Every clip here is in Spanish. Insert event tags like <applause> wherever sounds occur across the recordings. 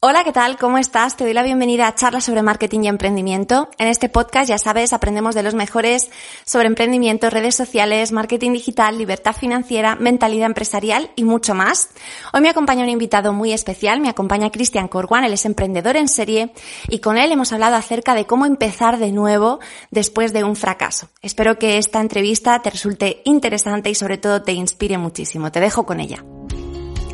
Hola, ¿qué tal? ¿Cómo estás? Te doy la bienvenida a Charlas sobre Marketing y Emprendimiento. En este podcast, ya sabes, aprendemos de los mejores sobre emprendimiento, redes sociales, marketing digital, libertad financiera, mentalidad empresarial y mucho más. Hoy me acompaña un invitado muy especial, me acompaña Cristian Corguán, él es emprendedor en serie y con él hemos hablado acerca de cómo empezar de nuevo después de un fracaso. Espero que esta entrevista te resulte interesante y sobre todo te inspire muchísimo. Te dejo con ella.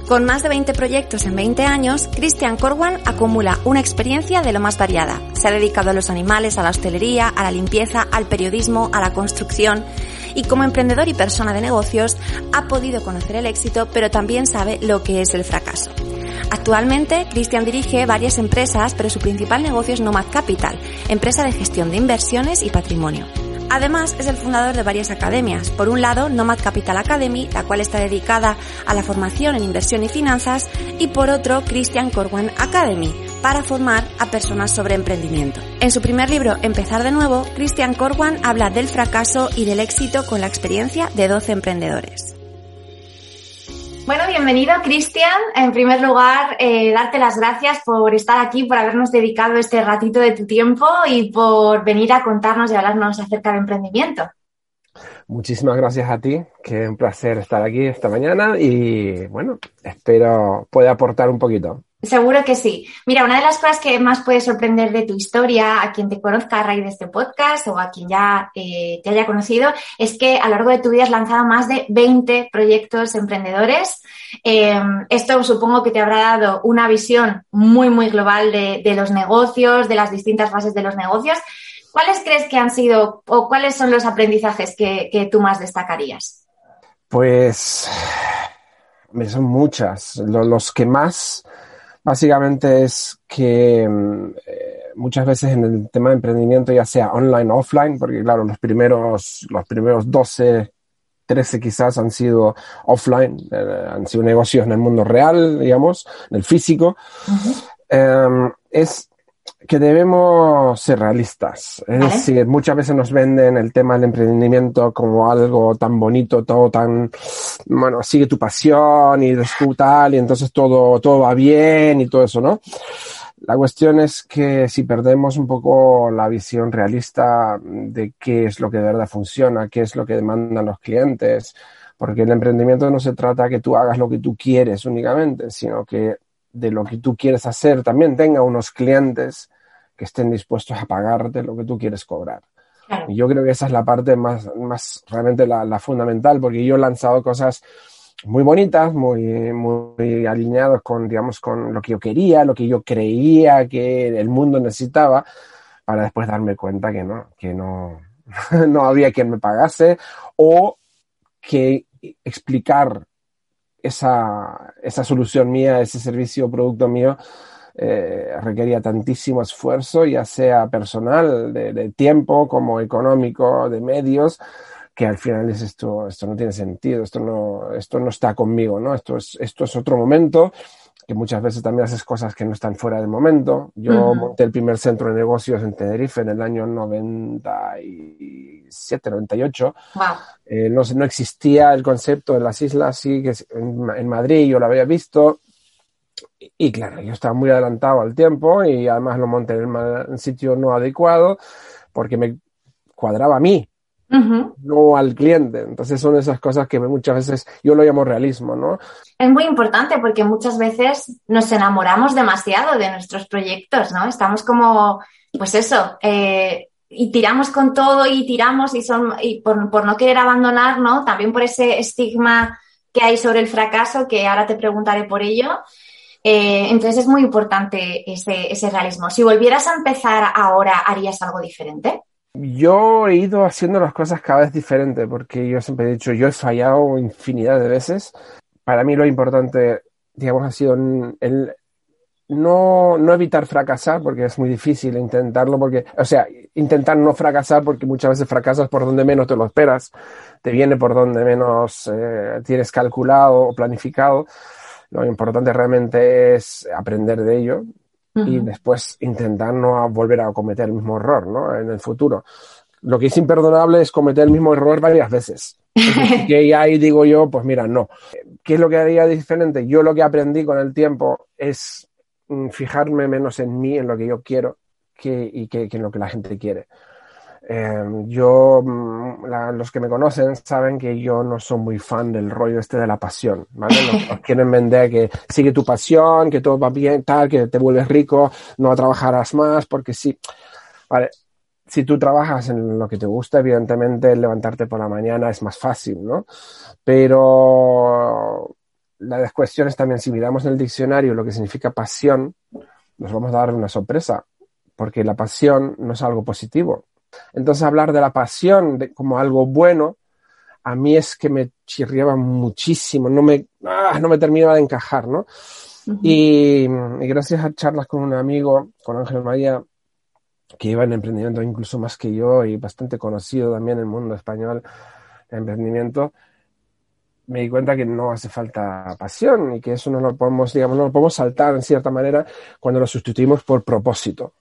Con más de 20 proyectos en 20 años, Christian Corwan acumula una experiencia de lo más variada. Se ha dedicado a los animales, a la hostelería, a la limpieza, al periodismo, a la construcción y como emprendedor y persona de negocios ha podido conocer el éxito, pero también sabe lo que es el fracaso. Actualmente, Christian dirige varias empresas, pero su principal negocio es Nomad Capital, empresa de gestión de inversiones y patrimonio. Además, es el fundador de varias academias. Por un lado, Nomad Capital Academy, la cual está dedicada a la formación en inversión y finanzas, y por otro, Christian Corwan Academy, para formar a personas sobre emprendimiento. En su primer libro, Empezar de nuevo, Christian Corwan habla del fracaso y del éxito con la experiencia de 12 emprendedores. Bueno, bienvenido, Cristian. En primer lugar, eh, darte las gracias por estar aquí, por habernos dedicado este ratito de tu tiempo y por venir a contarnos y hablarnos acerca de emprendimiento. Muchísimas gracias a ti, que es un placer estar aquí esta mañana y bueno, espero pueda aportar un poquito. Seguro que sí. Mira, una de las cosas que más puede sorprender de tu historia a quien te conozca a raíz de este podcast o a quien ya eh, te haya conocido es que a lo largo de tu vida has lanzado más de 20 proyectos emprendedores. Em, esto supongo que te habrá dado una visión muy, muy global de, los negocios, de las distintas fases de los negocios. ¿Cuáles crees que han sido o cuáles son los aprendizajes que, tú más destacarías? Pues son muchas. los que más Básicamente es que mm, eh, muchas veces en el tema de emprendimiento, ya sea online o offline, porque claro, los primeros, los primeros 12, 13 quizás han sido offline, eh, han sido negocios en el mundo real, digamos, en el físico, em, es que debemos ser realistas. Es decir, muchas veces nos venden el tema del emprendimiento como algo tan bonito, todo tan, bueno, sigue tu pasión y tú tal, y entonces todo, todo va bien y todo eso, ¿no? La cuestión es que si perdemos un poco la visión realista de qué es lo que de verdad funciona, qué es lo que demandan los clientes, porque el emprendimiento no se trata que tú hagas lo que tú quieres únicamente, sino que de lo que tú quieres hacer también tenga unos clientes que estén dispuestos a pagarte lo que tú quieres cobrar. Y yo creo que esa es la parte más, más realmente la, fundamental, porque yo he lanzado cosas muy bonitas, muy, muy alineados con, digamos, con lo que yo quería, lo que yo creía que el mundo necesitaba, para después darme cuenta que no, que no, <laughs> no había quien me pagase o que explicar esa, esa solución mía, ese servicio o producto mío, eh, requería tantísimo esfuerzo, ya sea personal, de, tiempo, como económico, de medios, que al final es esto, esto no tiene sentido, esto no, esto no está conmigo, ¿no? Esto es, esto es otro momento, que muchas veces también haces cosas que no están fuera del momento. Yo monté el primer centro de negocios en Tenerife en el año 97, 98. Eh, no, no existía el concepto de las islas, sí, que en, en Madrid yo lo había visto, y claro, yo estaba muy adelantado al tiempo y además lo monté en un sitio no adecuado porque me cuadraba a mí, no al cliente. Entonces son esas cosas que muchas veces yo lo llamo realismo, ¿no? Es muy importante porque muchas veces nos enamoramos demasiado de nuestros proyectos, ¿no? Estamos como, pues eso, eh, y tiramos con todo y tiramos y son y por, por no querer abandonar, ¿no? También por ese estigma que hay sobre el fracaso, que ahora te preguntaré por ello. Eh, entonces es muy importante ese, realismo. Si volvieras a empezar ahora, ¿harías algo diferente? Yo he ido haciendo las cosas cada vez diferente porque yo siempre he dicho, yo he fallado infinidad de veces. Para mí lo importante, digamos, ha sido el, no, no evitar fracasar, porque es muy difícil intentarlo, porque, o sea, intentar no fracasar, porque muchas veces fracasas por donde menos te lo esperas, te viene por donde menos eh, tienes calculado o planificado. Lo importante realmente es aprender de ello y después intentar no volver a cometer el mismo error ¿no? en el futuro. Lo que es imperdonable es cometer el mismo error varias veces. <laughs> que ahí digo yo, pues mira, no. ¿Qué es lo que haría diferente? Yo lo que aprendí con el tiempo es mm, fijarme menos en mí, en lo que yo quiero, que, y que, en lo que la gente quiere. Em, yo, mm, los que me conocen saben que yo no soy muy fan del rollo este de la pasión, ¿vale? Nos, <laughs> quieren vender que sigue tu pasión, que todo va bien, tal, que te vuelves rico, no trabajarás más, porque sí. Vale, si tú trabajas en lo que te gusta, evidentemente levantarte por la mañana es más fácil, ¿no? Pero la cuestión es también, si miramos en el diccionario lo que significa pasión, nos vamos a dar una sorpresa, porque la pasión no es algo positivo. Entonces hablar de la pasión como algo bueno, a mí es que me chirriaba muchísimo, no me, ah, no me terminaba de encajar, ¿no? y, y, gracias a charlas con un amigo, con Ángel María, que iba en emprendimiento incluso más que yo y bastante conocido también en el mundo español de emprendimiento, me di cuenta que no hace falta pasión y que eso no lo podemos, digamos, no lo podemos saltar en cierta manera cuando lo sustituimos por propósito.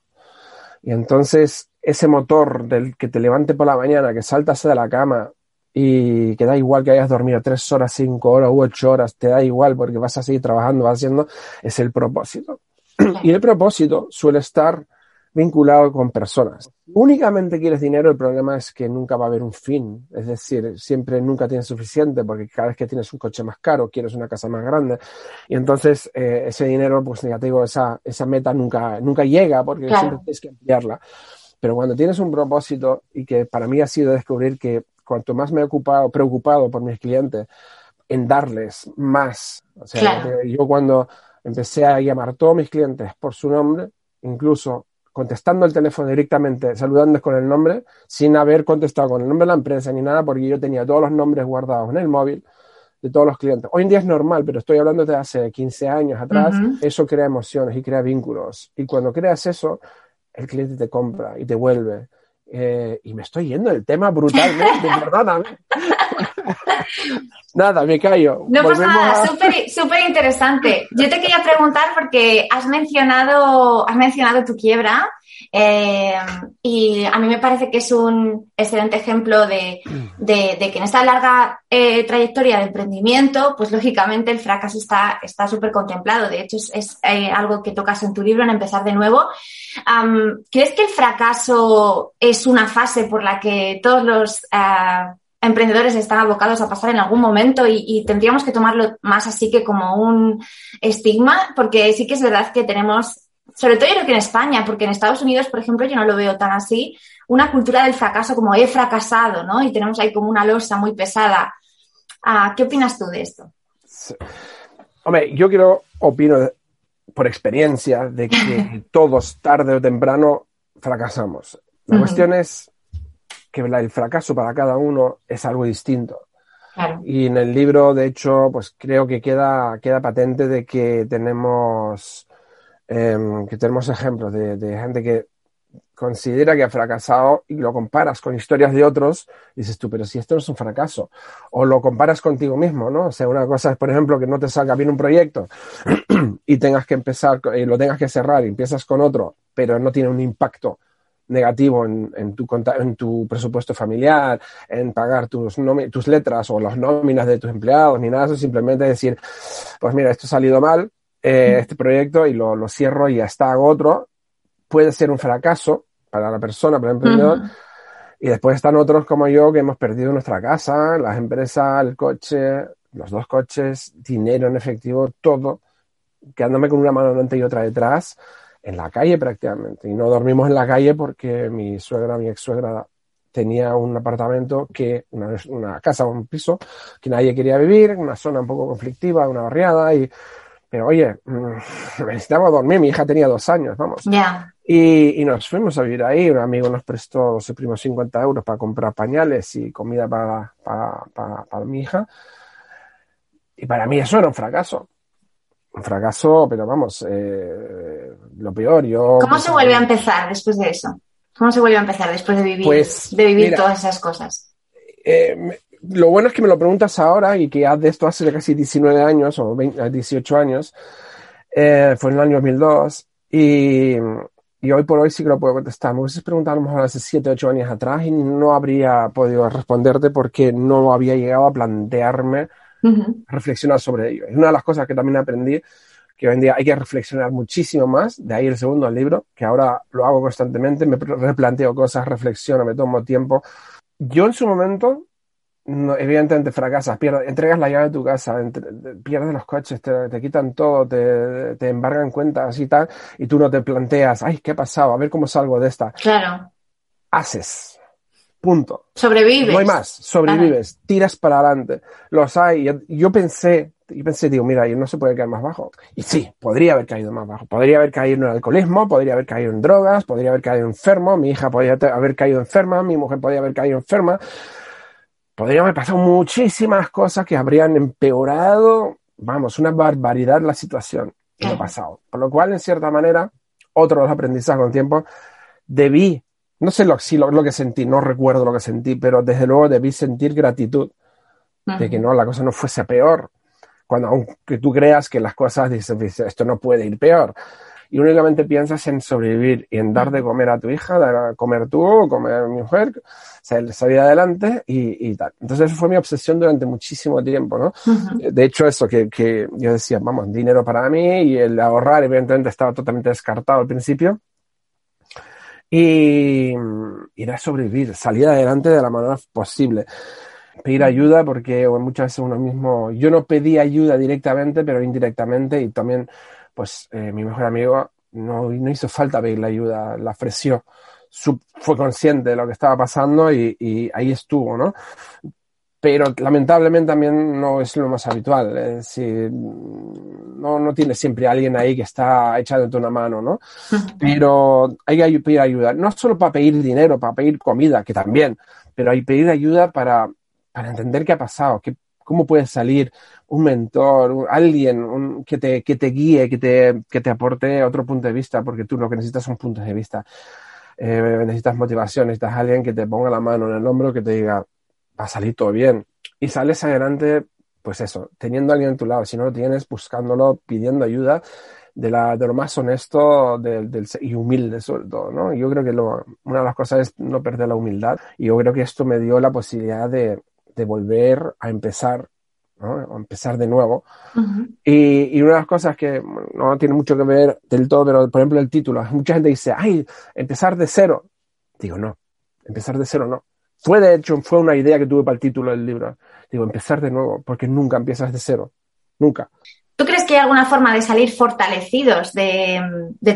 Y entonces ese motor del que te levante por la mañana, que saltas de la cama y que da igual que hayas dormido tres horas, cinco horas u ocho horas, te da igual porque vas a seguir trabajando, vas haciendo, es el propósito. Y el propósito suele estar vinculado con personas. Únicamente quieres dinero, el problema es que nunca va a haber un fin. Es decir, siempre nunca tienes suficiente porque cada vez que tienes un coche más caro, quieres una casa más grande. Y entonces eh, ese dinero, pues ya te digo, esa, esa meta nunca, nunca llega porque siempre tienes que ampliarla. Pero cuando tienes un propósito y que para mí ha sido descubrir que cuanto más me he ocupado, preocupado por mis clientes, en darles más. O sea, yo cuando empecé a llamar a todos mis clientes por su nombre, incluso contestando el teléfono directamente, saludándoles con el nombre, sin haber contestado con el nombre de la empresa ni nada, porque yo tenía todos los nombres guardados en el móvil de todos los clientes. Hoy en día es normal, pero estoy hablando de hace 15 años atrás, eso crea emociones y crea vínculos. Y cuando creas eso, el cliente te compra y te vuelve. Eh, y me estoy yendo del tema brutalmente, <laughs> perdóname. Nada, me callo. No pasa nada, súper interesante. Yo te quería preguntar porque has mencionado, has mencionado tu quiebra eh, y a mí me parece que es un excelente ejemplo de, que en esta larga eh, trayectoria de emprendimiento, pues lógicamente el fracaso está súper contemplado. De hecho, es, eh, algo que tocas en tu libro, en Empezar de nuevo. ¿Crees que el fracaso es una fase por la que todos los emprendedores están abocados a pasar en algún momento y, tendríamos que tomarlo más así que como un estigma, porque sí que es verdad que tenemos, sobre todo yo creo que en España, porque en Estados Unidos, por ejemplo, yo no lo veo tan así, una cultura del fracaso como he fracasado, ¿no? Y tenemos ahí como una losa muy pesada. Ah, ¿Qué opinas tú de esto? Hombre, yo quiero, opino por experiencia de que <laughs> todos tarde o temprano fracasamos. La cuestión es que el fracaso para cada uno es algo distinto. Y en el libro, de hecho, pues creo que queda, queda patente de que tenemos, em, que tenemos ejemplos de, gente que considera que ha fracasado y lo comparas con historias de otros, dices tú, pero si esto no es un fracaso, o lo comparas contigo mismo, ¿no? O sea, una cosa es, por ejemplo, que no te salga bien un proyecto <clears throat> y tengas que empezar, y lo tengas que cerrar y empiezas con otro, pero no tiene un impacto negativo en, en, tu, en tu presupuesto familiar, en pagar tus, tus letras o las nóminas de tus empleados, ni nada, eso simplemente decir, pues mira, esto ha salido mal, eh, este proyecto, y lo, lo, cierro y ya está, hago otro. Puede ser un fracaso para la persona, para el emprendedor. Y después están otros como yo que hemos perdido nuestra casa, las empresas, el coche, los dos coches, dinero en efectivo, todo, quedándome con una mano delante y otra detrás en la calle prácticamente. Y no dormimos en la calle porque mi suegra, mi ex suegra, tenía un apartamento que, una, una casa, un piso que nadie quería vivir, una zona un poco conflictiva, una barriada, y, pero oye, mm, <laughs> necesitaba dormir, mi hija tenía dos años, vamos. Y, y, nos fuimos a vivir ahí, un amigo nos prestó los primeros 50 euros para comprar pañales y comida para, para, para, para mi hija. Y para mí eso era un fracaso un fracaso, pero vamos, eh, lo peor. Yo, ¿Cómo se vuelve a empezar después de eso? ¿Cómo se vuelve a empezar después de vivir, pues, de vivir todas esas cosas? Eh, lo bueno es que me lo preguntas ahora y que de esto hace casi 19 años o 18 años. Eh, fue en el año 2002 y, y, hoy por hoy sí que lo puedo contestar. Me hubieses preguntado a lo mejor hace 7, 8 años atrás y no habría podido responderte porque no había llegado a plantearme reflexionar sobre ello. Es una de las cosas que también aprendí, que hoy en día hay que reflexionar muchísimo más, de ahí el segundo libro, que ahora lo hago constantemente, me replanteo cosas, reflexiono, me tomo tiempo. Yo en su momento, evidentemente fracasas, pierdes, entregas la llave de tu casa, pierdes los coches, te, quitan todo, te, te, embargan cuentas y tal, y tú no te planteas, ay, ¿qué ha pasado? A ver cómo salgo de esta. Claro. Haces. Punto. Sobrevives. No hay más. Sobrevives. Tiras para adelante. Los hay. Yo pensé, yo pensé, digo, mira, no se puede caer más bajo. Y sí, podría haber caído más bajo. Podría haber caído en el alcoholismo, podría haber caído en drogas, podría haber caído enfermo, mi hija podría haber caído enferma, mi mujer podría haber caído enferma. Podría haber pasado muchísimas cosas que habrían empeorado, vamos, una barbaridad la situación que ha pasado. Por lo cual, en cierta manera, otro de los aprendizajes con el tiempo, debí no sé lo, si lo, que sentí, no recuerdo lo que sentí, pero desde luego debí sentir gratitud de que no, la cosa no fuese peor. Cuando aunque tú creas que las cosas dices, esto no puede ir peor. Y únicamente piensas en sobrevivir y en dar de comer a tu hija, dar a comer tú, comer a mi mujer, salir adelante y, tal. Entonces, eso fue mi obsesión durante muchísimo tiempo, ¿no? De hecho, eso que, que yo decía, vamos, dinero para mí y el ahorrar, evidentemente, estaba totalmente descartado al principio y ir a sobrevivir, salir adelante de la manera posible. Pedir ayuda porque muchas veces uno mismo, yo no pedí ayuda directamente, pero indirectamente y también, pues eh, mi mejor amigo no, no hizo falta pedirle ayuda, la ofreció, fue consciente de lo que estaba pasando y, y ahí estuvo, ¿no? pero lamentablemente también no es lo más habitual. Es decir, no, no tienes siempre alguien ahí que está echándote una mano, ¿no? Pero hay que pedir ayuda, no solo para pedir dinero, para pedir comida, que también, pero hay que pedir ayuda para, para entender qué ha pasado, qué, cómo puede salir un mentor, alguien que, te, que te guíe, que te, que te aporte otro punto de vista, porque tú lo que necesitas son puntos de vista. Eh, necesitas motivación, necesitas alguien que te ponga la mano en el hombro, que te diga, va a salir todo bien. Y sales adelante, pues eso, teniendo a alguien a tu lado. Si no lo tienes, buscándolo, pidiendo ayuda de, la, de lo más honesto del, y humilde sobre todo, ¿no? Yo creo que lo, una de las cosas es no perder la humildad y yo creo que esto me dio la posibilidad de, de volver a empezar, ¿no? A empezar de nuevo. y, y, una de las cosas que no tiene mucho que ver del todo, pero por ejemplo el título, mucha gente dice, ay, empezar de cero. Digo, no, empezar de cero no. Fue de hecho, fue una idea que tuve para el título del libro. Digo, empezar de nuevo, porque nunca empiezas de cero. Nunca. ¿Tú crees que hay alguna forma de salir fortalecidos de,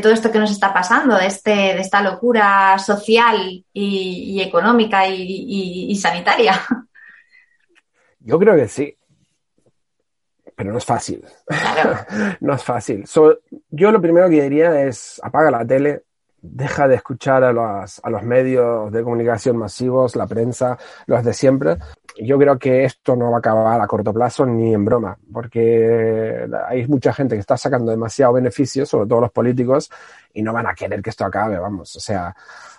todo esto que nos está pasando, de, este, de esta locura social y, económica y, sanitaria? <laughs> Yo creo que sí. Pero no es fácil. <laughs> no es fácil. yo lo primero que diría es apaga la tele, deja de escuchar a los, a los medios de comunicación masivos, la prensa, los de siempre. Yo creo que esto no va a acabar a corto plazo ni en broma, porque hay mucha gente que está sacando demasiado beneficio, sobre todo los políticos, y no van a querer que esto acabe, vamos. O sea,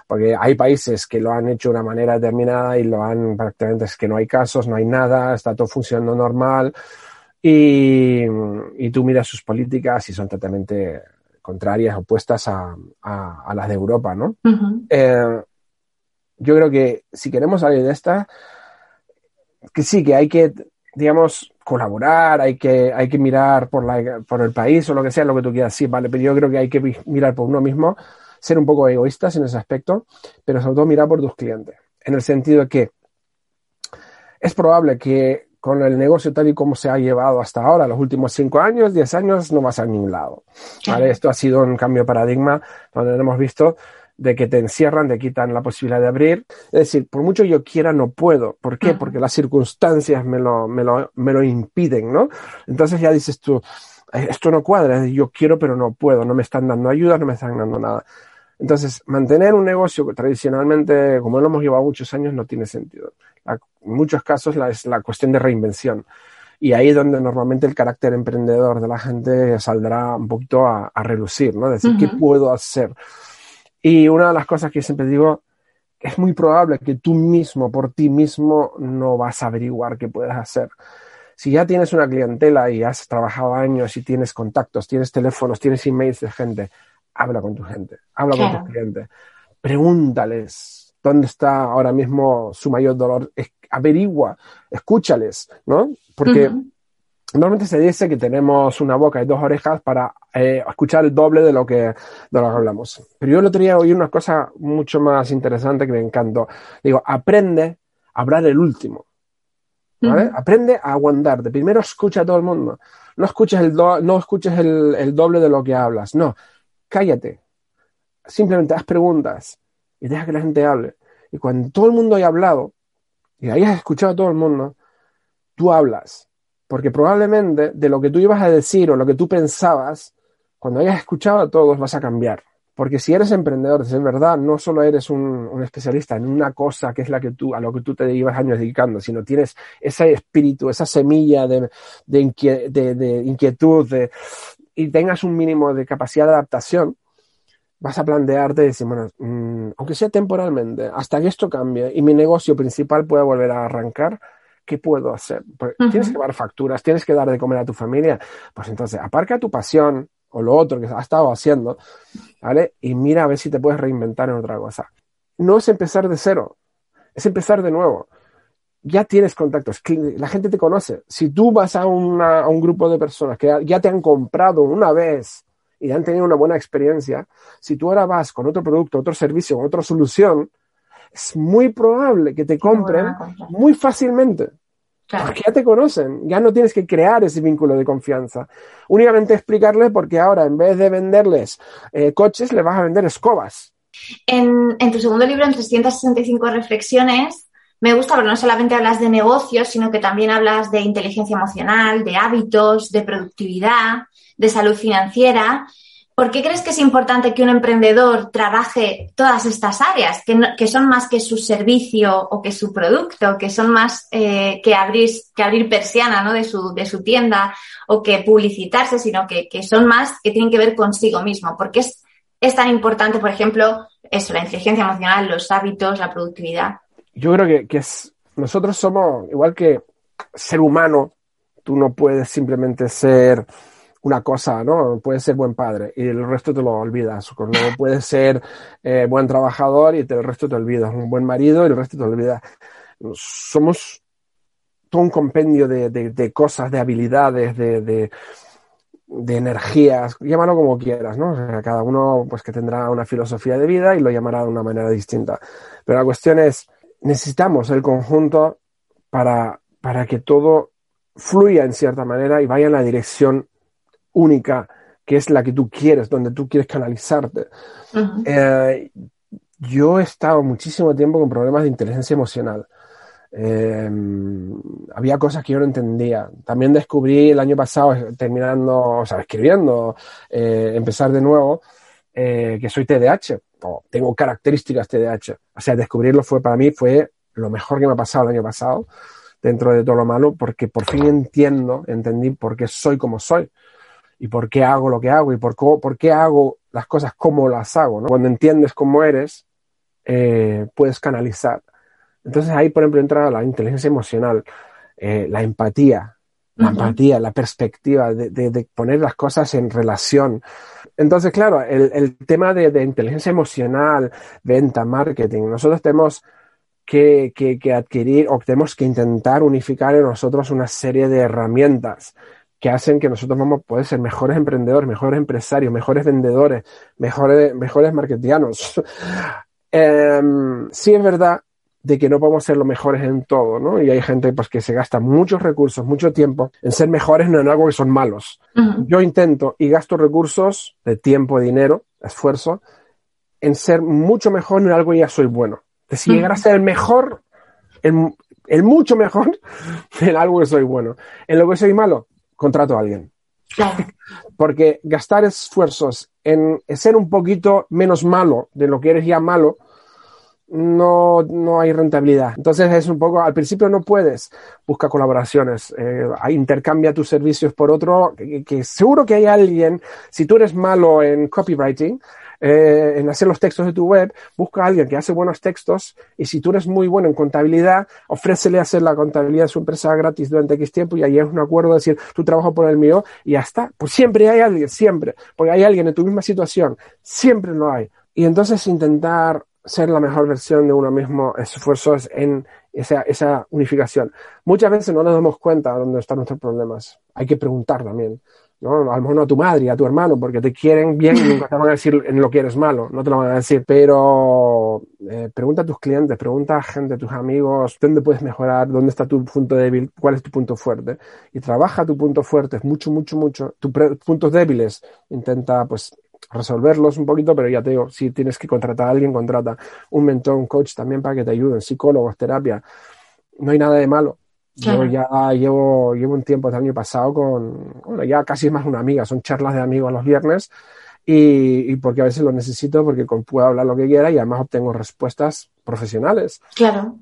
porque hay países que lo han hecho de una manera determinada y lo han prácticamente es que no hay casos, no hay nada, está todo funcionando normal. Y, y tú miras sus políticas y son totalmente contrarias, opuestas a, a, las de Europa, ¿no? Eh, yo creo que si queremos salir de esta, que sí, que hay que, digamos, colaborar, hay que, hay que mirar por, la, por el país o lo que sea, lo que tú quieras, sí, vale, pero yo creo que hay que mirar por uno mismo, ser un poco egoístas en ese aspecto, pero sobre todo mirar por tus clientes, en el sentido de que es probable que con el negocio tal y como se ha llevado hasta ahora, los últimos cinco años, diez años, no vas a ningún lado. ¿vale? Esto ha sido un cambio de paradigma donde hemos visto de que te encierran, te quitan la posibilidad de abrir. Es decir, por mucho yo quiera, no puedo. ¿Por qué? Porque las circunstancias me lo, me lo, me lo impiden, ¿no? Entonces ya dices tú, esto no cuadra, yo quiero pero no puedo, no me están dando ayuda, no me están dando nada. Entonces, mantener un negocio que tradicionalmente, como lo hemos llevado muchos años, no tiene sentido en muchos casos la, es la cuestión de reinvención. Y ahí es donde normalmente el carácter emprendedor de la gente saldrá un poquito a, relucir, ¿no? Decir, ¿qué puedo hacer? Y una de las cosas que siempre digo, es muy probable que tú mismo, por ti mismo, no vas a averiguar qué puedes hacer. Si ya tienes una clientela y has trabajado años y tienes contactos, tienes teléfonos, tienes emails de gente, habla con tu gente, habla con tus clientes, pregúntales, dónde está ahora mismo su mayor dolor, averigua, escúchales, ¿no? Porque Normalmente se dice que tenemos una boca y dos orejas para eh, escuchar el doble de lo, que, de lo que hablamos. Pero yo el otro día oí una cosa mucho más interesante que me encantó. Digo, aprende a hablar el último. ¿Vale? Aprende a aguantarte. Primero escucha a todo el mundo. No escuches, el, no escuches el, el doble de lo que hablas. No, cállate. Simplemente haz preguntas y deja que la gente hable. Y cuando todo el mundo haya hablado y hayas escuchado a todo el mundo, tú hablas porque probablemente de lo que tú ibas a decir o lo que tú pensabas, cuando hayas escuchado a todos vas a cambiar. Porque si eres emprendedor, es verdad, no solo eres un, especialista en una cosa que es la que tú, a lo que tú te llevas años dedicando, sino tienes ese espíritu, esa semilla de, de, inquietud y tengas un mínimo de capacidad de adaptación, vas a plantearte y decir, bueno, mm, aunque sea temporalmente, hasta que esto cambie y mi negocio principal pueda volver a arrancar, ¿qué puedo hacer? Pues, tienes que dar facturas, tienes que dar de comer a tu familia. Pues entonces, aparca tu pasión o lo otro que has estado haciendo, ¿vale? Y mira a ver si te puedes reinventar en otra cosa. No es empezar de cero, es empezar de nuevo. Ya tienes contactos, la gente te conoce. Si tú vas a, a un grupo de personas que ya te han comprado una vez y han tenido una buena experiencia, si tú ahora vas con otro producto, otro servicio, otra solución, es muy probable que te compren muy fácilmente. Porque ya te conocen, ya no tienes que crear ese vínculo de confianza. Únicamente explicarles porque ahora en vez de venderles eh, coches, le vas a vender escobas. En, en, tu segundo libro, en 365 reflexiones, me gusta porque no solamente hablas de negocios, sino que también hablas de inteligencia emocional, de hábitos, de productividad, de salud financiera. ¿Por qué crees que es importante que un emprendedor trabaje todas estas áreas, que, son más que su servicio o que su producto, que son más eh, que, abrir, persiana de, su, tienda o que publicitarse, sino que, son más que tienen que ver consigo mismo? ¿Por qué es, tan importante, por ejemplo, eso, la inteligencia emocional, los hábitos, la productividad? Yo creo que, nosotros somos, igual que ser humano, tú no puedes simplemente ser una cosa, ¿no? Puedes ser buen padre y el resto te lo olvidas. No puedes ser eh, buen trabajador y el resto te olvidas. Un buen marido y el resto te olvidas. Somos todo un compendio de, de, cosas, de habilidades, de, de, de, energías, llámalo como quieras, ¿no? O sea, cada uno pues que tendrá una filosofía de vida y lo llamará de una manera distinta. Pero la cuestión es, necesitamos el conjunto para, para que todo fluya en cierta manera y vaya en la dirección única, que es la que tú quieres, donde tú quieres canalizarte. Eh, yo he estado muchísimo tiempo con problemas de inteligencia emocional. Eh, había cosas que yo no entendía. También descubrí el año pasado, terminando, o sea, escribiendo, eh, empezar de nuevo, que soy TDAH, o tengo características TDAH. O sea, descubrirlo fue para mí fue lo mejor que me ha pasado el año pasado, dentro de todo lo malo, porque por fin entiendo, entendí por qué soy como soy y por qué hago lo que hago y por, por qué hago las cosas como las hago. ¿no? Cuando entiendes cómo eres, eh, puedes canalizar. Entonces ahí, por ejemplo, entra la inteligencia emocional, eh, la empatía, la empatía, la perspectiva de, de, poner las cosas en relación. Entonces, claro, el, el tema de, de, inteligencia emocional, venta, marketing, nosotros tenemos que, que, que, adquirir o tenemos que intentar unificar en nosotros una serie de herramientas que hacen que nosotros vamos a poder ser mejores emprendedores, mejores empresarios, mejores vendedores, mejores, mejores marketianos. <laughs> Em, sí es verdad de que no podemos ser los mejores en todo, ¿no? Y hay gente pues, que se gasta muchos recursos, mucho tiempo en ser mejores no en algo que son malos. Yo intento y gasto recursos de tiempo, dinero, esfuerzo, en ser mucho mejor en algo que ya soy bueno. De si llegar a ser el mejor, el, el mucho mejor <laughs> en algo que soy bueno. En lo que soy malo, contrato a alguien. <laughs> Porque gastar esfuerzos en ser un poquito menos malo de lo que eres ya malo, no, no hay rentabilidad. Entonces es un poco, al principio no puedes, buscar colaboraciones, eh, intercambia tus servicios por otro, que, seguro que hay alguien, si tú eres malo en copywriting, eh, en hacer los textos de tu web, busca a alguien que hace buenos textos y si tú eres muy bueno en contabilidad, ofrécele hacer la contabilidad de su empresa gratis durante X tiempo y ahí es un acuerdo de decir, tú trabajo por el mío y ya está. Pues siempre hay alguien, siempre, porque hay alguien en tu misma situación, siempre lo hay. Y entonces intentar ser la mejor versión de uno mismo, esfuerzos en esa, esa unificación. Muchas veces no nos damos cuenta de dónde están nuestros problemas. Hay que preguntar también. ¿No? A lo mejor no a tu madre, a tu hermano, porque te quieren bien y nunca te van a decir en lo que eres malo, no te lo van a decir. Pero eh, pregunta a tus clientes, pregunta a gente, a tus amigos, dónde puedes mejorar, dónde está tu punto débil, cuál es tu punto fuerte. Y trabaja tu punto fuerte, mucho, mucho, mucho. Tus puntos débiles, intenta pues resolverlos un poquito, pero ya te digo, si tienes que contratar a alguien, contrata un mentor, un coach también para que te ayuden, psicólogos, terapia. No hay nada de malo. Yo ya llevo, llevo un tiempo, el año pasado, con, bueno, ya casi es más una amiga, son charlas de amigos los viernes, y, y, porque a veces lo necesito, porque puedo hablar lo que quiera y además obtengo respuestas profesionales. Claro.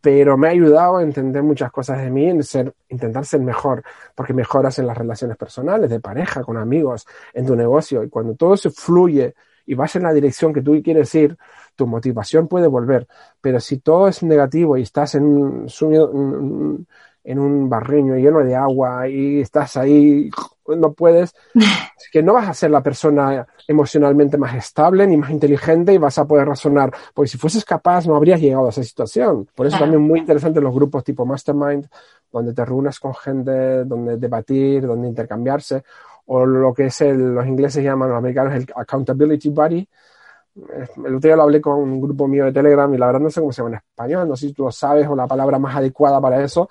Pero me ha ayudado a entender muchas cosas de mí, en ser, intentar ser mejor, porque mejoras en las relaciones personales, de pareja, con amigos, en tu negocio, y cuando todo se fluye y vas en la dirección que tú quieres ir, tu motivación puede volver. Pero si todo es negativo y estás en un, en un barriño lleno de agua y estás ahí, no puedes, <laughs> que no vas a ser la persona emocionalmente más estable ni más inteligente y vas a poder razonar, porque si fueses capaz no habrías llegado a esa situación. Por eso también muy interesante los grupos tipo Mastermind, donde te reúnes con gente, donde debatir, donde intercambiarse, o lo que es el, los ingleses llaman, los americanos, el accountability buddy, el otro día lo hablé con un grupo mío de Telegram y la verdad no sé cómo se llama en español, no sé si tú lo sabes o la palabra más adecuada para eso.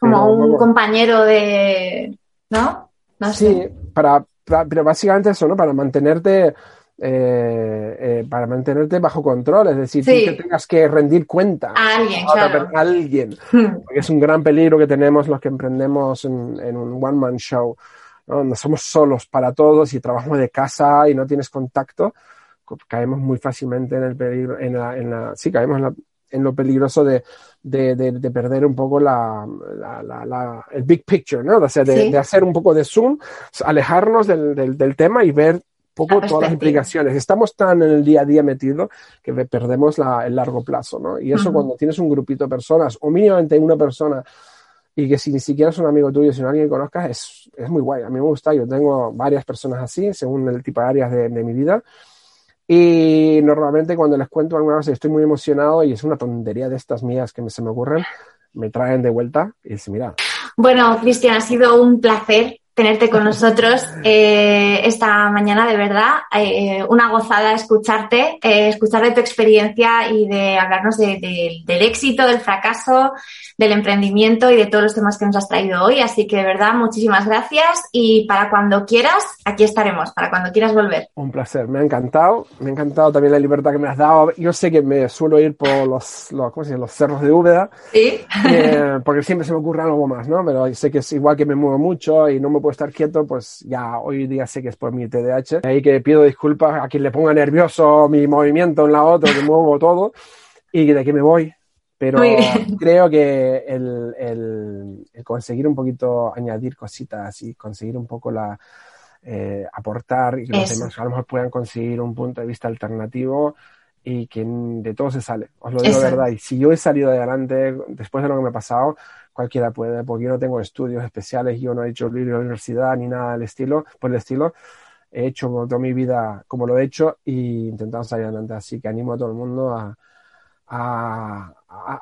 Como un compañero de... ¿no? no sí, para, pero básicamente eso, ¿no? Para mantenerte... Eh, eh, para mantenerte bajo control, es decir, que tengas que rendir cuenta a alguien, claro. a alguien, hmm. porque es un gran peligro que tenemos los que emprendemos en, en un one man show, ¿no? somos solos para todos y trabajamos de casa y no tienes contacto, caemos muy fácilmente en el peligro, en la, en la sí, caemos en, lo peligroso de, de, de, perder un poco la, la, el big picture, ¿no? O sea, de, hacer un poco de zoom, alejarnos del, del, del tema y ver poco todas las implicaciones. Estamos tan en el día a día metido que perdemos la, el largo plazo, ¿no? Y eso cuando tienes un grupito de personas, o mínimamente una persona, y que si ni siquiera es un amigo tuyo, sino alguien que conozcas, es, es muy guay. A mí me gusta, yo tengo varias personas así, según el tipo de áreas de, de mi vida, y normalmente cuando les cuento alguna cosa estoy muy emocionado y es una tontería de estas mías que se me ocurren, me traen de vuelta y dicen, mira. Bueno, Cristian, ha sido un placer tenerte con nosotros eh, esta mañana, de verdad. Eh, una gozada escucharte, eh, escuchar de tu experiencia y de hablarnos del éxito, del fracaso, del emprendimiento y de todos los temas que nos has traído hoy. Así que, de verdad, muchísimas gracias y para cuando quieras, aquí estaremos, para cuando quieras volver. Un placer, me ha encantado. Me ha encantado también la libertad que me has dado. Yo sé que me suelo ir por los, los, ¿cómo se los cerros de Úbeda, ¿Sí? porque siempre se me ocurre algo más, ¿no? Pero sé que es igual que me muevo mucho y no me puedo estar quieto, pues ya hoy día sé que es por mi TDAH. Ahí que pido disculpas a quien le ponga nervioso mi movimiento en la otra, que muevo todo y de que me voy. Pero <laughs> creo que el, el, conseguir un poquito, añadir cositas y conseguir un poco la, eh, aportar y que los demás a lo mejor puedan conseguir un punto de vista alternativo y que de todo se sale. Os lo digo de verdad. Y si yo he salido adelante después de lo que me ha pasado, cualquiera puede, porque yo no tengo estudios especiales, yo no he hecho libro de universidad ni nada del estilo, por el estilo. He hecho toda mi vida como lo he hecho y intentado salir adelante. Así que animo a todo el mundo a, a,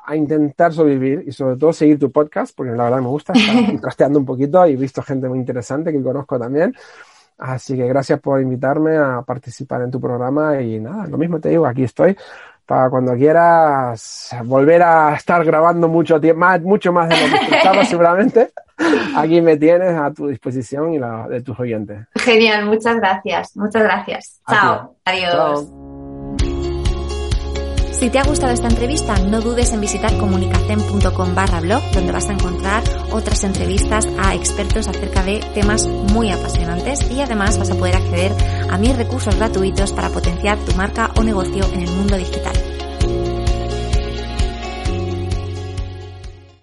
a, intentar sobrevivir y sobre todo seguir tu podcast, porque la verdad me gusta, <laughs> estar trasteando un poquito y he visto gente muy interesante que conozco también. Así que gracias por invitarme a participar en tu programa y nada, lo mismo te digo, aquí estoy para cuando quieras volver a estar grabando mucho más, mucho más de lo que estaba <laughs> seguramente. Aquí me tienes a tu disposición y la de tus oyentes. Genial, muchas gracias, muchas gracias. Chao, adiós. Si te ha gustado esta entrevista, no dudes en visitar comunicacen.com barra blog, donde vas a encontrar otras entrevistas a expertos acerca de temas muy apasionantes y además vas a poder acceder a mis recursos gratuitos para potenciar tu marca o negocio en el mundo digital.